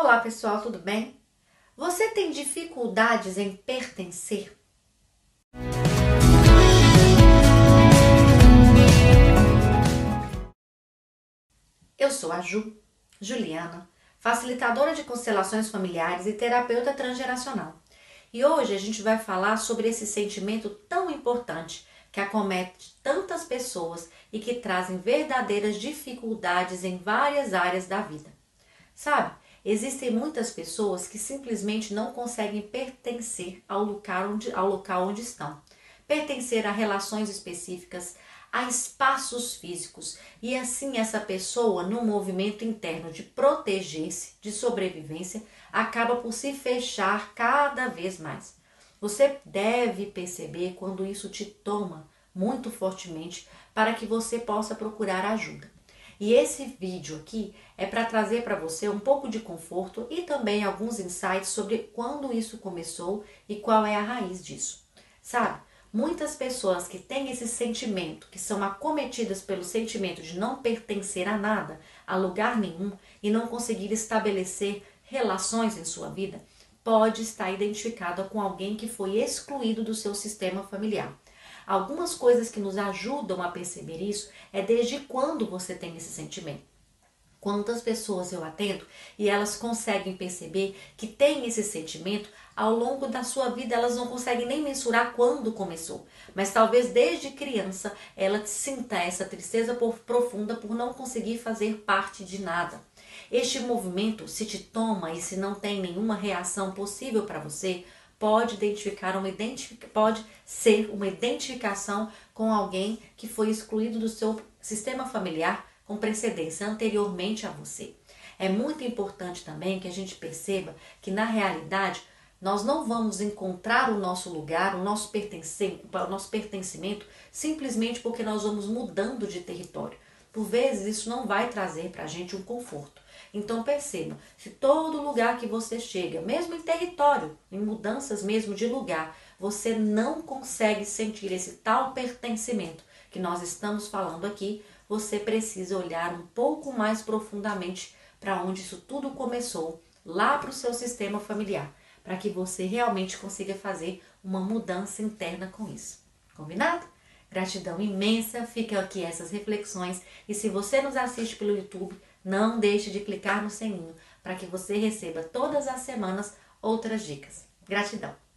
Olá pessoal, tudo bem? Você tem dificuldades em pertencer? Eu sou a Ju, Juliana, facilitadora de constelações familiares e terapeuta transgeracional. E hoje a gente vai falar sobre esse sentimento tão importante que acomete tantas pessoas e que trazem verdadeiras dificuldades em várias áreas da vida. Sabe, existem muitas pessoas que simplesmente não conseguem pertencer ao local onde, ao local onde estão, pertencer a relações específicas, a espaços físicos e assim essa pessoa, no movimento interno de proteger-se, de sobrevivência, acaba por se fechar cada vez mais. Você deve perceber quando isso te toma muito fortemente para que você possa procurar ajuda. E esse vídeo aqui é para trazer para você um pouco de conforto e também alguns insights sobre quando isso começou e qual é a raiz disso. Sabe? Muitas pessoas que têm esse sentimento, que são acometidas pelo sentimento de não pertencer a nada, a lugar nenhum e não conseguir estabelecer relações em sua vida, pode estar identificada com alguém que foi excluído do seu sistema familiar. Algumas coisas que nos ajudam a perceber isso é desde quando você tem esse sentimento. Quantas pessoas eu atendo e elas conseguem perceber que tem esse sentimento ao longo da sua vida, elas não conseguem nem mensurar quando começou, mas talvez desde criança ela sinta essa tristeza profunda por não conseguir fazer parte de nada. Este movimento, se te toma e se não tem nenhuma reação possível para você, pode identificar uma identific... pode ser uma identificação com alguém que foi excluído do seu sistema familiar com precedência anteriormente a você. É muito importante também que a gente perceba que na realidade nós não vamos encontrar o nosso lugar, o nosso, pertencimento, o nosso pertencimento simplesmente porque nós vamos mudando de território. Por vezes isso não vai trazer para a gente um conforto. Então perceba, se todo lugar que você chega, mesmo em território, em mudanças mesmo de lugar, você não consegue sentir esse tal pertencimento que nós estamos falando aqui, você precisa olhar um pouco mais profundamente para onde isso tudo começou, lá para o seu sistema familiar, para que você realmente consiga fazer uma mudança interna com isso. Combinado? Gratidão imensa, fica aqui essas reflexões e se você nos assiste pelo YouTube, não deixe de clicar no sininho para que você receba todas as semanas outras dicas. Gratidão!